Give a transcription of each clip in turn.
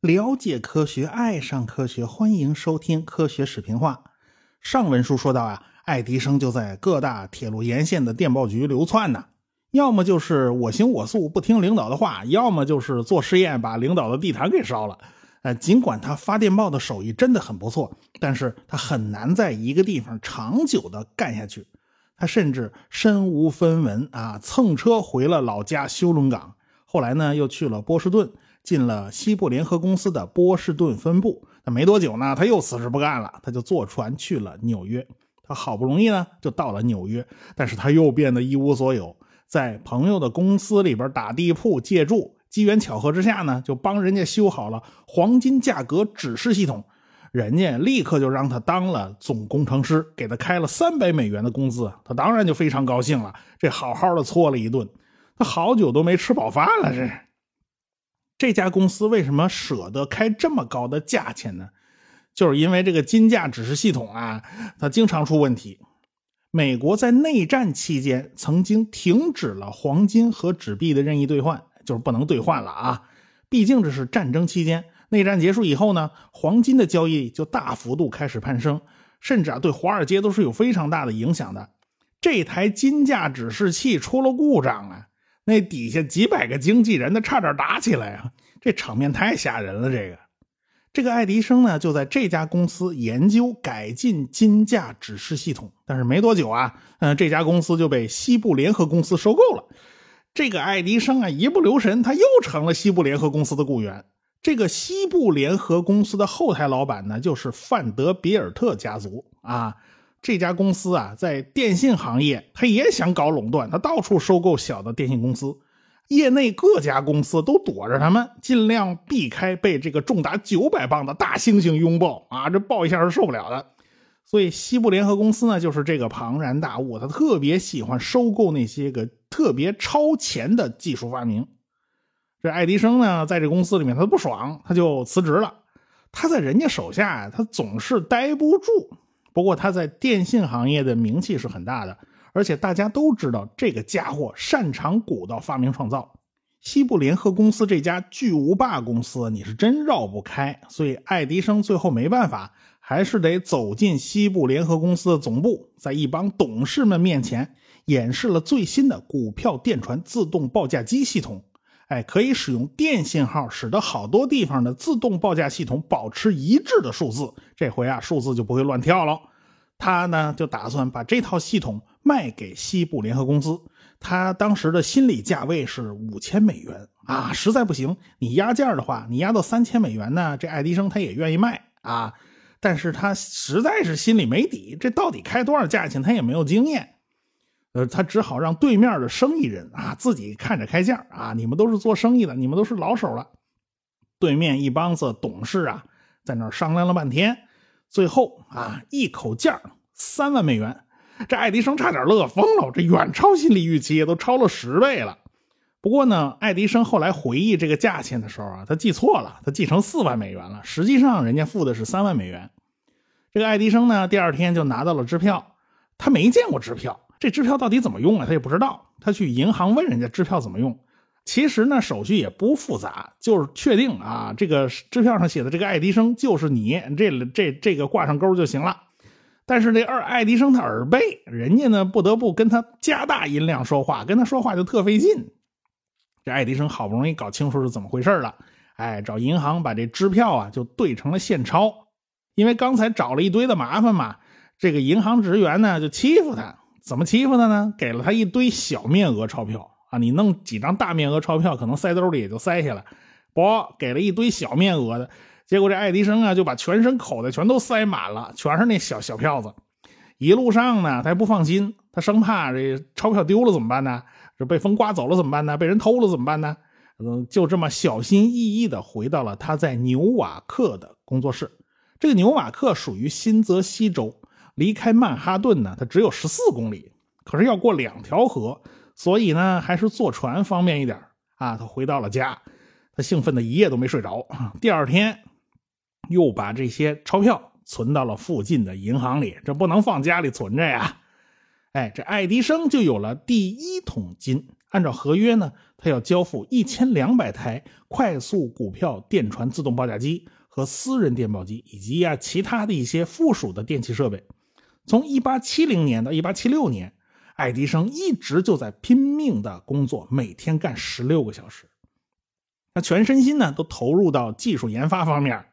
了解科学，爱上科学，欢迎收听《科学视频化》。上文书说到啊，爱迪生就在各大铁路沿线的电报局流窜呢，要么就是我行我素，不听领导的话，要么就是做实验，把领导的地毯给烧了。呃，尽管他发电报的手艺真的很不错，但是他很难在一个地方长久的干下去。他甚至身无分文啊，蹭车回了老家休伦港，后来呢，又去了波士顿。进了西部联合公司的波士顿分部，那没多久呢，他又辞职不干了，他就坐船去了纽约。他好不容易呢，就到了纽约，但是他又变得一无所有，在朋友的公司里边打地铺借住。机缘巧合之下呢，就帮人家修好了黄金价格指示系统，人家立刻就让他当了总工程师，给他开了三百美元的工资。他当然就非常高兴了，这好好的搓了一顿，他好久都没吃饱饭了，这。这家公司为什么舍得开这么高的价钱呢？就是因为这个金价指示系统啊，它经常出问题。美国在内战期间曾经停止了黄金和纸币的任意兑换，就是不能兑换了啊。毕竟这是战争期间，内战结束以后呢，黄金的交易就大幅度开始攀升，甚至啊对华尔街都是有非常大的影响的。这台金价指示器出了故障啊。那底下几百个经纪人，那差点打起来啊！这场面太吓人了。这个，这个爱迪生呢，就在这家公司研究改进金价指示系统。但是没多久啊，嗯，这家公司就被西部联合公司收购了。这个爱迪生啊，一不留神，他又成了西部联合公司的雇员。这个西部联合公司的后台老板呢，就是范德比尔特家族啊。这家公司啊，在电信行业，他也想搞垄断，他到处收购小的电信公司。业内各家公司都躲着他们，尽量避开被这个重达九百磅的大猩猩拥抱啊！这抱一下是受不了的。所以西部联合公司呢，就是这个庞然大物，他特别喜欢收购那些个特别超前的技术发明。这爱迪生呢，在这公司里面，他不爽，他就辞职了。他在人家手下，他总是待不住。不过他在电信行业的名气是很大的，而且大家都知道这个家伙擅长鼓捣发明创造。西部联合公司这家巨无霸公司，你是真绕不开。所以爱迪生最后没办法，还是得走进西部联合公司的总部，在一帮董事们面前演示了最新的股票电传自动报价机系统。哎，可以使用电信号，使得好多地方的自动报价系统保持一致的数字。这回啊，数字就不会乱跳了。他呢，就打算把这套系统卖给西部联合公司。他当时的心理价位是五千美元啊，实在不行，你压价的话，你压到三千美元呢，这爱迪生他也愿意卖啊。但是他实在是心里没底，这到底开多少价钱，他也没有经验。呃，他只好让对面的生意人啊自己看着开价啊！你们都是做生意的，你们都是老手了。对面一帮子董事啊，在那商量了半天，最后啊一口价三万美元。这爱迪生差点乐疯了，这远超心理预期，都超了十倍了。不过呢，爱迪生后来回忆这个价钱的时候啊，他记错了，他记成四万美元了。实际上人家付的是三万美元。这个爱迪生呢，第二天就拿到了支票，他没见过支票。这支票到底怎么用啊？他也不知道。他去银行问人家支票怎么用。其实呢，手续也不复杂，就是确定啊，这个支票上写的这个爱迪生就是你，这这这个挂上钩就行了。但是这二爱迪生他耳背，人家呢不得不跟他加大音量说话，跟他说话就特费劲。这爱迪生好不容易搞清楚是怎么回事了，哎，找银行把这支票啊就兑成了现钞。因为刚才找了一堆的麻烦嘛，这个银行职员呢就欺负他。怎么欺负他呢？给了他一堆小面额钞票啊！你弄几张大面额钞票，可能塞兜里也就塞下来。不，给了一堆小面额的，结果这爱迪生啊，就把全身口袋全都塞满了，全是那小小票子。一路上呢，他还不放心，他生怕这钞票丢了怎么办呢？这被风刮走了怎么办呢？被人偷了怎么办呢？嗯，就这么小心翼翼的回到了他在纽瓦克的工作室。这个纽瓦克属于新泽西州。离开曼哈顿呢，它只有十四公里，可是要过两条河，所以呢，还是坐船方便一点啊。他回到了家，他兴奋的一夜都没睡着。第二天，又把这些钞票存到了附近的银行里，这不能放家里存着呀。哎，这爱迪生就有了第一桶金按照合约呢，他要交付一千两百台快速股票电传自动报价机和私人电报机，以及呀其他的一些附属的电器设备。从一八七零年到一八七六年，爱迪生一直就在拼命的工作，每天干十六个小时。他全身心呢都投入到技术研发方面，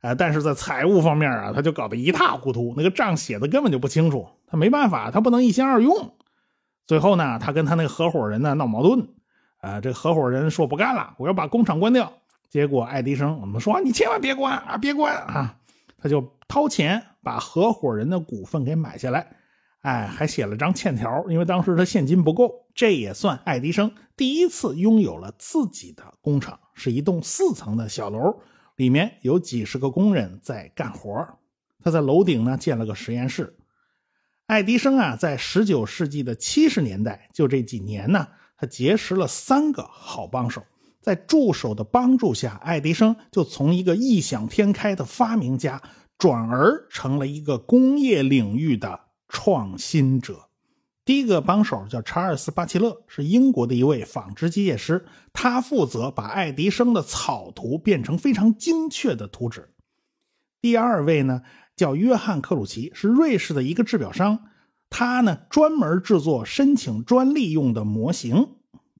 哎，但是在财务方面啊，他就搞得一塌糊涂，那个账写的根本就不清楚。他没办法，他不能一心二用。最后呢，他跟他那个合伙人呢闹矛盾，啊，这合伙人说不干了，我要把工厂关掉。结果爱迪生我们说你千万别关啊，别关啊，他就掏钱把合伙人的股份给买下来，哎，还写了张欠条，因为当时他现金不够。这也算爱迪生第一次拥有了自己的工厂，是一栋四层的小楼，里面有几十个工人在干活。他在楼顶呢建了个实验室。爱迪生啊，在十九世纪的七十年代，就这几年呢，他结识了三个好帮手。在助手的帮助下，爱迪生就从一个异想天开的发明家，转而成了一个工业领域的创新者。第一个帮手叫查尔斯·巴奇勒，是英国的一位纺织机械师，他负责把爱迪生的草图变成非常精确的图纸。第二位呢？叫约翰·克鲁奇，是瑞士的一个制表商，他呢专门制作申请专利用的模型。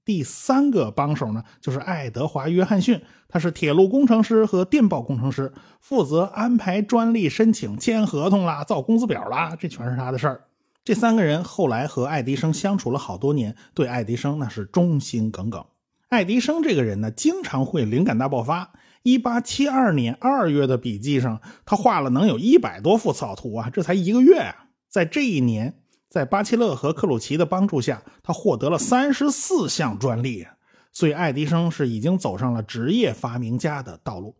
第三个帮手呢，就是爱德华·约翰逊，他是铁路工程师和电报工程师，负责安排专利申请、签合同啦、造工资表啦，这全是他的事儿。这三个人后来和爱迪生相处了好多年，对爱迪生那是忠心耿耿。爱迪生这个人呢，经常会灵感大爆发。一八七二年二月的笔记上，他画了能有一百多幅草图啊！这才一个月啊，在这一年，在巴切勒和克鲁奇的帮助下，他获得了三十四项专利。所以，爱迪生是已经走上了职业发明家的道路。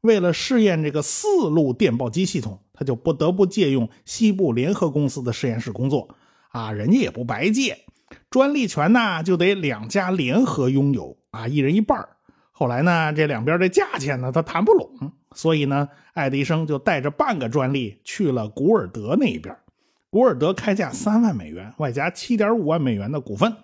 为了试验这个四路电报机系统，他就不得不借用西部联合公司的实验室工作啊！人家也不白借，专利权呢就得两家联合拥有啊，一人一半后来呢，这两边的价钱呢，他谈不拢，所以呢，爱迪生就带着半个专利去了古尔德那边。古尔德开价三万美元，外加七点五万美元的股份，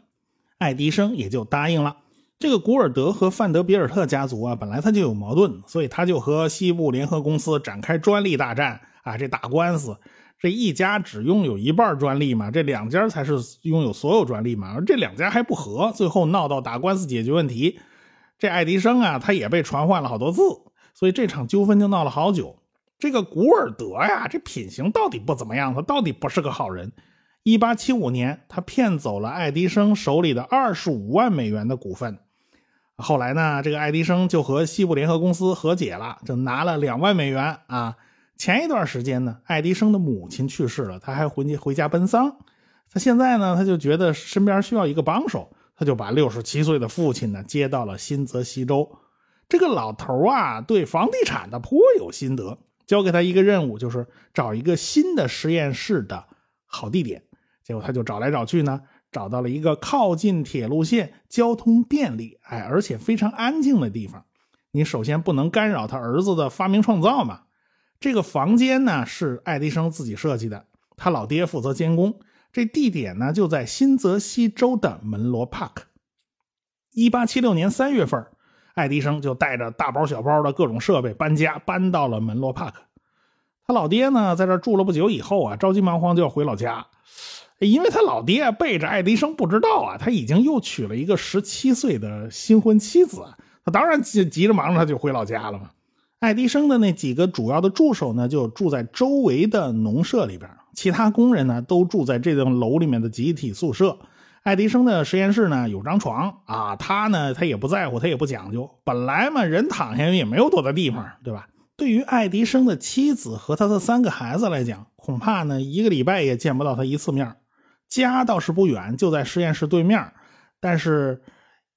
爱迪生也就答应了。这个古尔德和范德比尔特家族啊，本来他就有矛盾，所以他就和西部联合公司展开专利大战啊，这打官司，这一家只拥有一半专利嘛，这两家才是拥有所有专利嘛，而这两家还不和，最后闹到打官司解决问题。这爱迪生啊，他也被传唤了好多次，所以这场纠纷就闹了好久。这个古尔德呀，这品行到底不怎么样，他到底不是个好人。一八七五年，他骗走了爱迪生手里的二十五万美元的股份。后来呢，这个爱迪生就和西部联合公司和解了，就拿了两万美元啊。前一段时间呢，爱迪生的母亲去世了，他还回回家奔丧。他现在呢，他就觉得身边需要一个帮手。他就把六十七岁的父亲呢接到了新泽西州。这个老头啊，对房地产的颇有心得，交给他一个任务，就是找一个新的实验室的好地点。结果他就找来找去呢，找到了一个靠近铁路线、交通便利，哎，而且非常安静的地方。你首先不能干扰他儿子的发明创造嘛。这个房间呢是爱迪生自己设计的，他老爹负责监工。这地点呢，就在新泽西州的门罗帕克。一八七六年三月份，爱迪生就带着大包小包的各种设备搬家，搬到了门罗帕克。他老爹呢，在这住了不久以后啊，着急忙慌就要回老家，因为他老爹背着爱迪生不知道啊，他已经又娶了一个十七岁的新婚妻子，他当然急急着忙着他就回老家了嘛。爱迪生的那几个主要的助手呢，就住在周围的农舍里边。其他工人呢，都住在这栋楼里面的集体宿舍。爱迪生的实验室呢，有张床啊，他呢，他也不在乎，他也不讲究。本来嘛，人躺下也没有多大地方，对吧？对于爱迪生的妻子和他的三个孩子来讲，恐怕呢，一个礼拜也见不到他一次面。家倒是不远，就在实验室对面。但是，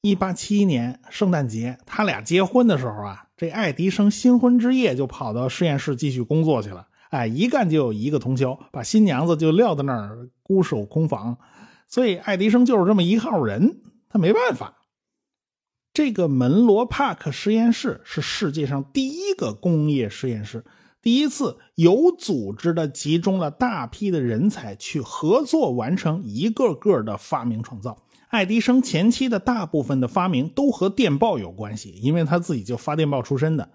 一八七一年圣诞节，他俩结婚的时候啊。这爱迪生新婚之夜就跑到实验室继续工作去了。哎，一干就有一个通宵，把新娘子就撂在那儿孤守空房。所以爱迪生就是这么一号人，他没办法。这个门罗帕克实验室是世界上第一个工业实验室，第一次有组织的集中了大批的人才去合作完成一个个的发明创造。爱迪生前期的大部分的发明都和电报有关系，因为他自己就发电报出身的。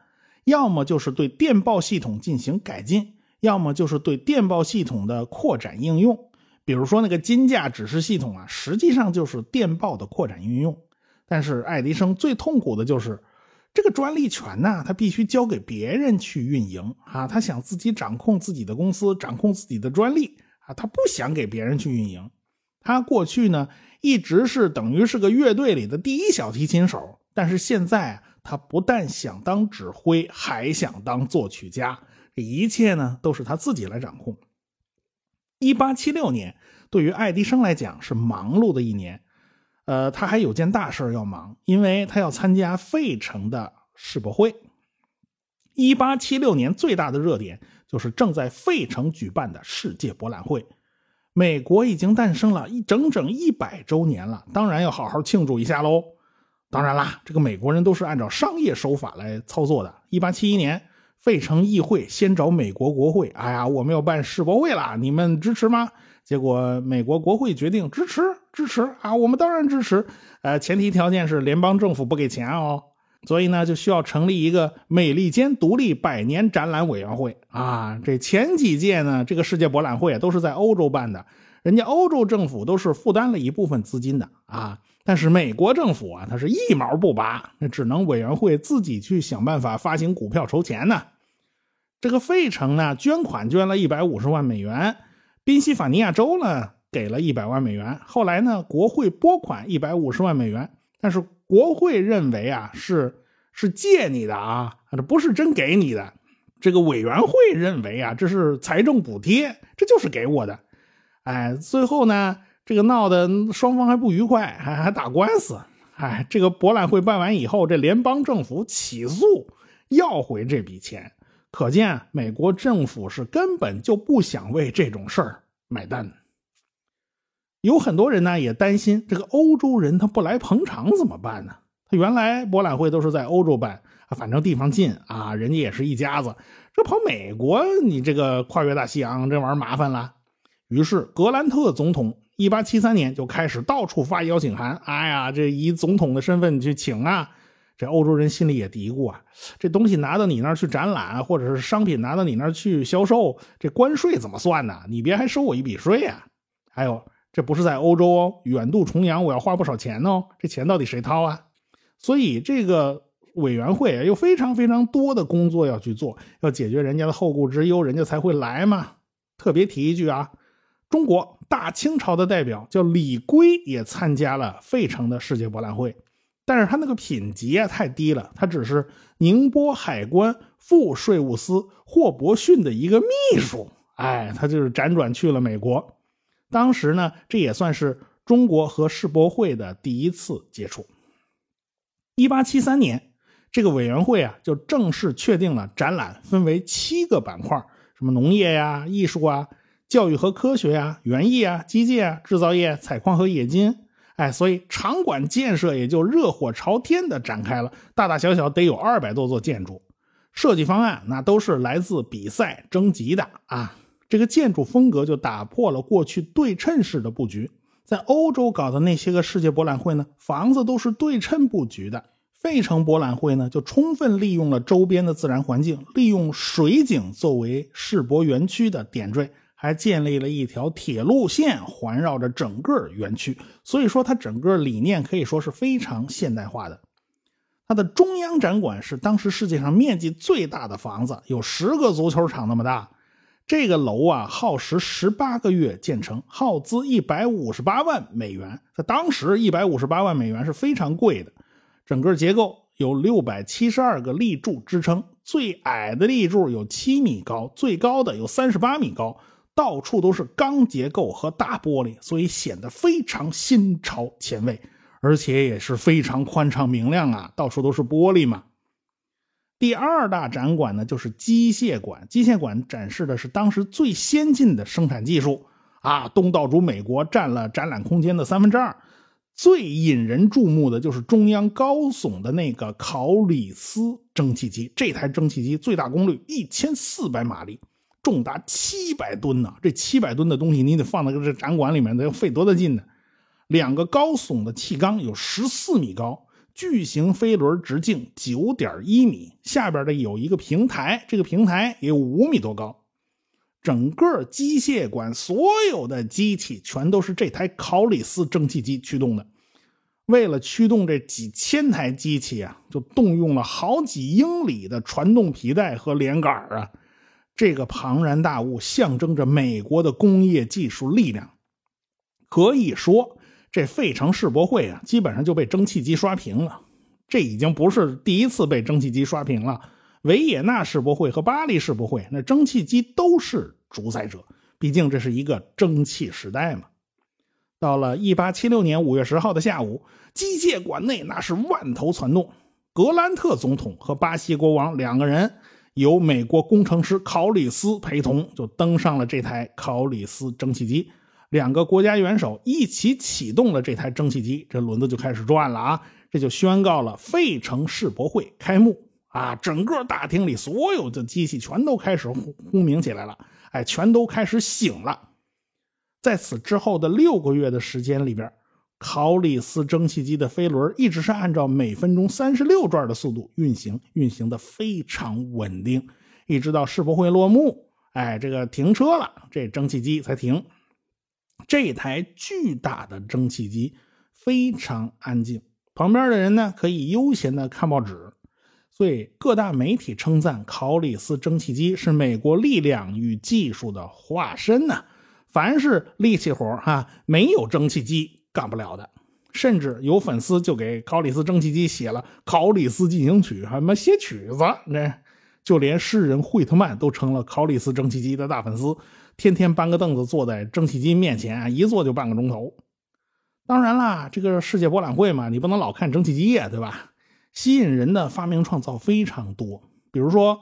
要么就是对电报系统进行改进，要么就是对电报系统的扩展应用。比如说那个金价指示系统啊，实际上就是电报的扩展运用。但是爱迪生最痛苦的就是这个专利权呢，他必须交给别人去运营啊，他想自己掌控自己的公司，掌控自己的专利啊，他不想给别人去运营。他过去呢一直是等于是个乐队里的第一小提琴手，但是现在他不但想当指挥，还想当作曲家，这一切呢都是他自己来掌控。一八七六年，对于爱迪生来讲是忙碌的一年，呃，他还有件大事要忙，因为他要参加费城的世博会。一八七六年最大的热点就是正在费城举办的世界博览会，美国已经诞生了一整整一百周年了，当然要好好庆祝一下喽。当然啦，这个美国人都是按照商业手法来操作的。一八七一年。费城议会先找美国国会，哎呀，我们要办世博会了，你们支持吗？结果美国国会决定支持，支持啊，我们当然支持。呃，前提条件是联邦政府不给钱哦。所以呢，就需要成立一个美利坚独立百年展览委员会啊。这前几届呢，这个世界博览会都是在欧洲办的，人家欧洲政府都是负担了一部分资金的啊。但是美国政府啊，他是一毛不拔，那只能委员会自己去想办法发行股票筹钱呢。这个费城呢，捐款捐了一百五十万美元，宾夕法尼亚州呢给了一百万美元。后来呢，国会拨款一百五十万美元，但是国会认为啊，是是借你的啊，这不是真给你的。这个委员会认为啊，这是财政补贴，这就是给我的。哎，最后呢，这个闹得双方还不愉快，还还打官司。哎，这个博览会办完以后，这联邦政府起诉要回这笔钱。可见，美国政府是根本就不想为这种事儿买单。有很多人呢也担心，这个欧洲人他不来捧场怎么办呢？他原来博览会都是在欧洲办，反正地方近啊，人家也是一家子，这跑美国，你这个跨越大西洋，这玩意儿麻烦了。于是，格兰特总统一八七三年就开始到处发邀请函，哎呀，这以总统的身份去请啊。这欧洲人心里也嘀咕啊，这东西拿到你那儿去展览，或者是商品拿到你那儿去销售，这关税怎么算呢？你别还收我一笔税啊！还有，这不是在欧洲哦，远渡重洋，我要花不少钱哦，这钱到底谁掏啊？所以这个委员会，有非常非常多的工作要去做，要解决人家的后顾之忧，人家才会来嘛。特别提一句啊，中国大清朝的代表叫李圭，也参加了费城的世界博览会。但是他那个品级啊太低了，他只是宁波海关副税务司霍伯逊的一个秘书，哎，他就是辗转去了美国。当时呢，这也算是中国和世博会的第一次接触。一八七三年，这个委员会啊就正式确定了展览分为七个板块，什么农业呀、艺术啊、教育和科学呀、园艺啊、机械啊、制造业、采矿和冶金。哎，所以场馆建设也就热火朝天的展开了，大大小小得有二百多座建筑。设计方案那都是来自比赛征集的啊。这个建筑风格就打破了过去对称式的布局。在欧洲搞的那些个世界博览会呢，房子都是对称布局的。费城博览会呢，就充分利用了周边的自然环境，利用水景作为世博园区的点缀。还建立了一条铁路线环绕着整个园区，所以说它整个理念可以说是非常现代化的。它的中央展馆是当时世界上面积最大的房子，有十个足球场那么大。这个楼啊，耗时十八个月建成，耗资一百五十八万美元。在当时，一百五十八万美元是非常贵的。整个结构有六百七十二个立柱支撑，最矮的立柱有七米高，最高的有三十八米高。到处都是钢结构和大玻璃，所以显得非常新潮前卫，而且也是非常宽敞明亮啊！到处都是玻璃嘛。第二大展馆呢，就是机械馆。机械馆展示的是当时最先进的生产技术啊，东道主美国占了展览空间的三分之二。最引人注目的就是中央高耸的那个考里斯蒸汽机，这台蒸汽机最大功率一千四百马力。重达七百吨呢，这七百吨的东西你得放在这展馆里面，得要费多大劲呢？两个高耸的气缸有十四米高，巨型飞轮直径九点一米，下边的有一个平台，这个平台也有五米多高。整个机械馆所有的机器全都是这台考里斯蒸汽机驱动的。为了驱动这几千台机器啊，就动用了好几英里的传动皮带和连杆啊。这个庞然大物象征着美国的工业技术力量。可以说，这费城世博会啊，基本上就被蒸汽机刷屏了。这已经不是第一次被蒸汽机刷屏了。维也纳世博会和巴黎世博会，那蒸汽机都是主宰者，毕竟这是一个蒸汽时代嘛。到了一八七六年五月十号的下午，机械馆内那是万头攒动。格兰特总统和巴西国王两个人，由美国工程师考里斯陪同，就登上了这台考里斯蒸汽机。两个国家元首一起启动了这台蒸汽机，这轮子就开始转了啊！这就宣告了费城世博会开幕。啊，整个大厅里所有的机器全都开始轰轰鸣起来了，哎，全都开始醒了。在此之后的六个月的时间里边，考里斯蒸汽机的飞轮一直是按照每分钟三十六转的速度运行，运行的非常稳定，一直到世博会落幕，哎，这个停车了，这蒸汽机才停。这台巨大的蒸汽机非常安静，旁边的人呢可以悠闲的看报纸。所以各大媒体称赞考里斯蒸汽机是美国力量与技术的化身呢。凡是力气活哈，没有蒸汽机干不了的。甚至有粉丝就给考里斯蒸汽机写了《考里斯进行曲》，还么写曲子。那就连诗人惠特曼都成了考里斯蒸汽机的大粉丝，天天搬个凳子坐在蒸汽机面前，一坐就半个钟头。当然啦，这个世界博览会嘛，你不能老看蒸汽机呀，对吧？吸引人的发明创造非常多，比如说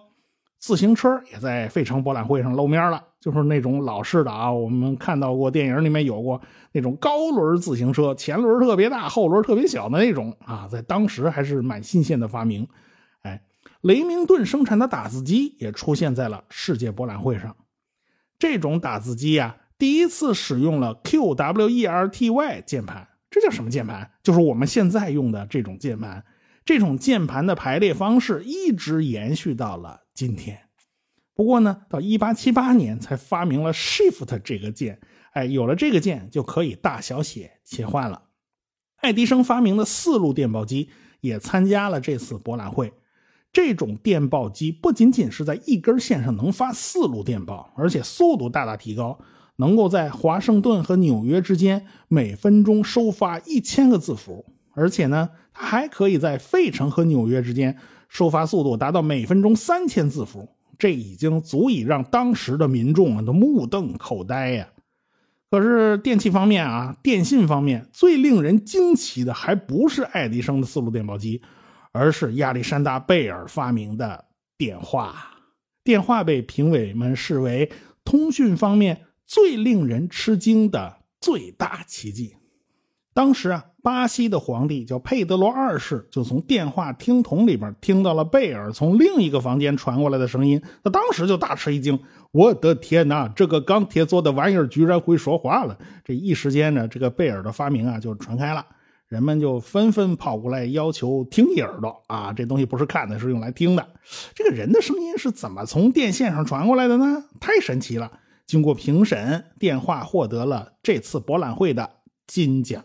自行车也在费城博览会上露面了，就是那种老式的啊，我们看到过电影里面有过那种高轮自行车，前轮特别大，后轮特别小的那种啊，在当时还是蛮新鲜的发明。哎，雷明顿生产的打字机也出现在了世界博览会上，这种打字机呀，第一次使用了 QWERTY 键盘，这叫什么键盘？就是我们现在用的这种键盘。这种键盘的排列方式一直延续到了今天。不过呢，到1878年才发明了 Shift 这个键。哎，有了这个键就可以大小写切换了。爱迪生发明的四路电报机也参加了这次博览会。这种电报机不仅仅是在一根线上能发四路电报，而且速度大大提高，能够在华盛顿和纽约之间每分钟收发一千个字符。而且呢，它还可以在费城和纽约之间收发速度达到每分钟三千字符，这已经足以让当时的民众啊都目瞪口呆呀。可是电器方面啊，电信方面最令人惊奇的还不是爱迪生的四路电报机，而是亚历山大贝尔发明的电话。电话被评委们视为通讯方面最令人吃惊的最大奇迹。当时啊。巴西的皇帝叫佩德罗二世，就从电话听筒里边听到了贝尔从另一个房间传过来的声音，他当时就大吃一惊：“我的天哪，这个钢铁做的玩意儿居然会说话了！”这一时间呢，这个贝尔的发明啊就传开了，人们就纷纷跑过来要求听一耳朵啊，这东西不是看的，是用来听的。这个人的声音是怎么从电线上传过来的呢？太神奇了！经过评审，电话获得了这次博览会的金奖。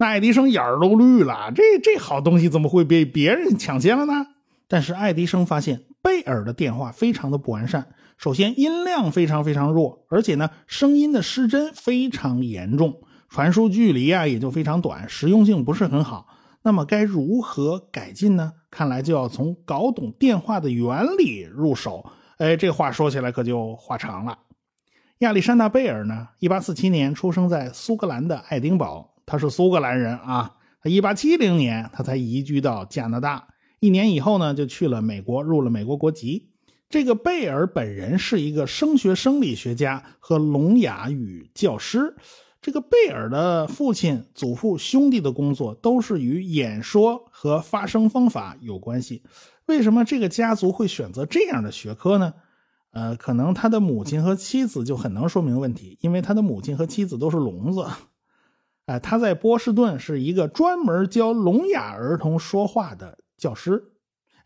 那爱迪生眼儿都绿了，这这好东西怎么会被别人抢先了呢？但是爱迪生发现贝尔的电话非常的不完善，首先音量非常非常弱，而且呢声音的失真非常严重，传输距离啊也就非常短，实用性不是很好。那么该如何改进呢？看来就要从搞懂电话的原理入手。哎，这话说起来可就话长了。亚历山大贝尔呢，一八四七年出生在苏格兰的爱丁堡。他是苏格兰人啊，他一八七零年他才移居到加拿大，一年以后呢就去了美国，入了美国国籍。这个贝尔本人是一个声学生理学家和聋哑语教师。这个贝尔的父亲、祖父、兄弟的工作都是与演说和发声方法有关系。为什么这个家族会选择这样的学科呢？呃，可能他的母亲和妻子就很能说明问题，因为他的母亲和妻子都是聋子。哎，他在波士顿是一个专门教聋哑儿童说话的教师。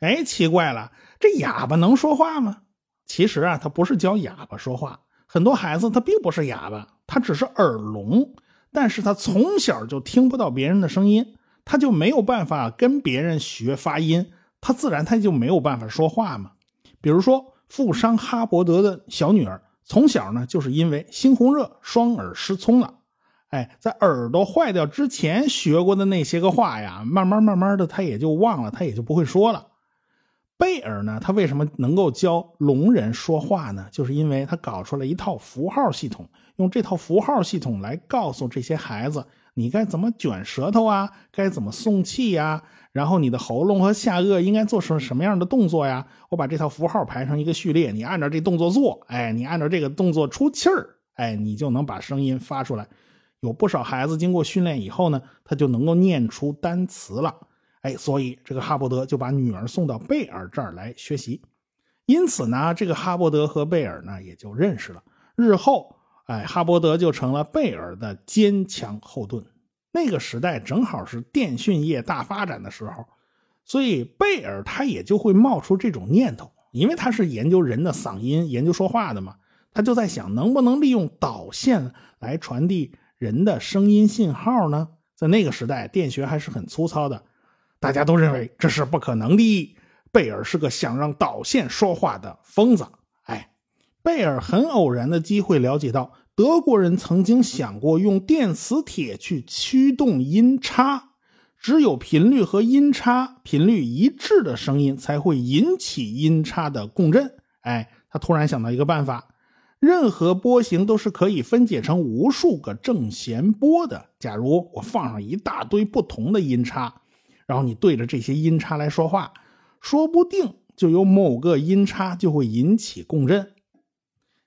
哎，奇怪了，这哑巴能说话吗？其实啊，他不是教哑巴说话，很多孩子他并不是哑巴，他只是耳聋，但是他从小就听不到别人的声音，他就没有办法跟别人学发音，他自然他就没有办法说话嘛。比如说，富商哈伯德的小女儿从小呢，就是因为猩红热，双耳失聪了。哎，在耳朵坏掉之前学过的那些个话呀，慢慢慢慢的他也就忘了，他也就不会说了。贝尔呢，他为什么能够教聋人说话呢？就是因为他搞出了一套符号系统，用这套符号系统来告诉这些孩子，你该怎么卷舌头啊，该怎么送气呀，然后你的喉咙和下颚应该做什什么样的动作呀？我把这套符号排成一个序列，你按照这动作做，哎，你按照这个动作出气儿，哎，你就能把声音发出来。有不少孩子经过训练以后呢，他就能够念出单词了。哎，所以这个哈伯德就把女儿送到贝尔这儿来学习，因此呢，这个哈伯德和贝尔呢也就认识了。日后，哎，哈伯德就成了贝尔的坚强后盾。那个时代正好是电讯业大发展的时候，所以贝尔他也就会冒出这种念头，因为他是研究人的嗓音、研究说话的嘛，他就在想能不能利用导线来传递人的声音信号呢？在那个时代，电学还是很粗糙的。大家都认为这是不可能的。贝尔是个想让导线说话的疯子。哎，贝尔很偶然的机会了解到，德国人曾经想过用电磁铁去驱动音叉，只有频率和音叉频率一致的声音才会引起音叉的共振。哎，他突然想到一个办法：任何波形都是可以分解成无数个正弦波的。假如我放上一大堆不同的音叉。然后你对着这些音叉来说话，说不定就有某个音叉就会引起共振。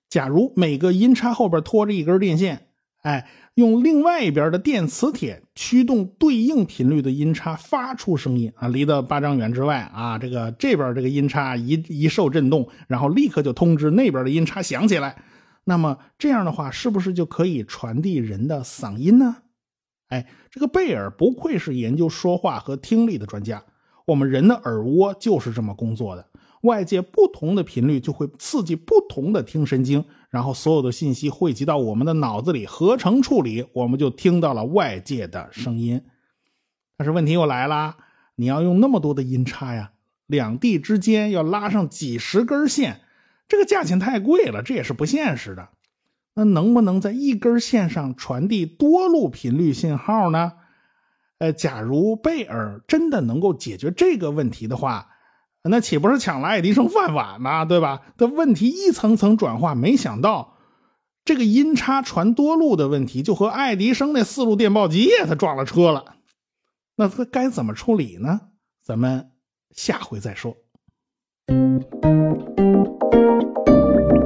假如每个音叉后边拖着一根电线，哎，用另外一边的电磁铁驱动对应频率的音叉发出声音啊，离得八丈远之外啊，这个这边这个音叉一一受震动，然后立刻就通知那边的音叉响起来。那么这样的话，是不是就可以传递人的嗓音呢？哎，这个贝尔不愧是研究说话和听力的专家。我们人的耳蜗就是这么工作的，外界不同的频率就会刺激不同的听神经，然后所有的信息汇集到我们的脑子里合成处理，我们就听到了外界的声音。但是问题又来了，你要用那么多的音叉呀，两地之间要拉上几十根线，这个价钱太贵了，这也是不现实的。那能不能在一根线上传递多路频率信号呢？呃，假如贝尔真的能够解决这个问题的话，那岂不是抢了爱迪生饭碗吗？对吧？的问题一层层转化，没想到这个音差传多路的问题，就和爱迪生那四路电报机他撞了车了。那他该怎么处理呢？咱们下回再说。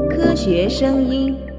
科学声音。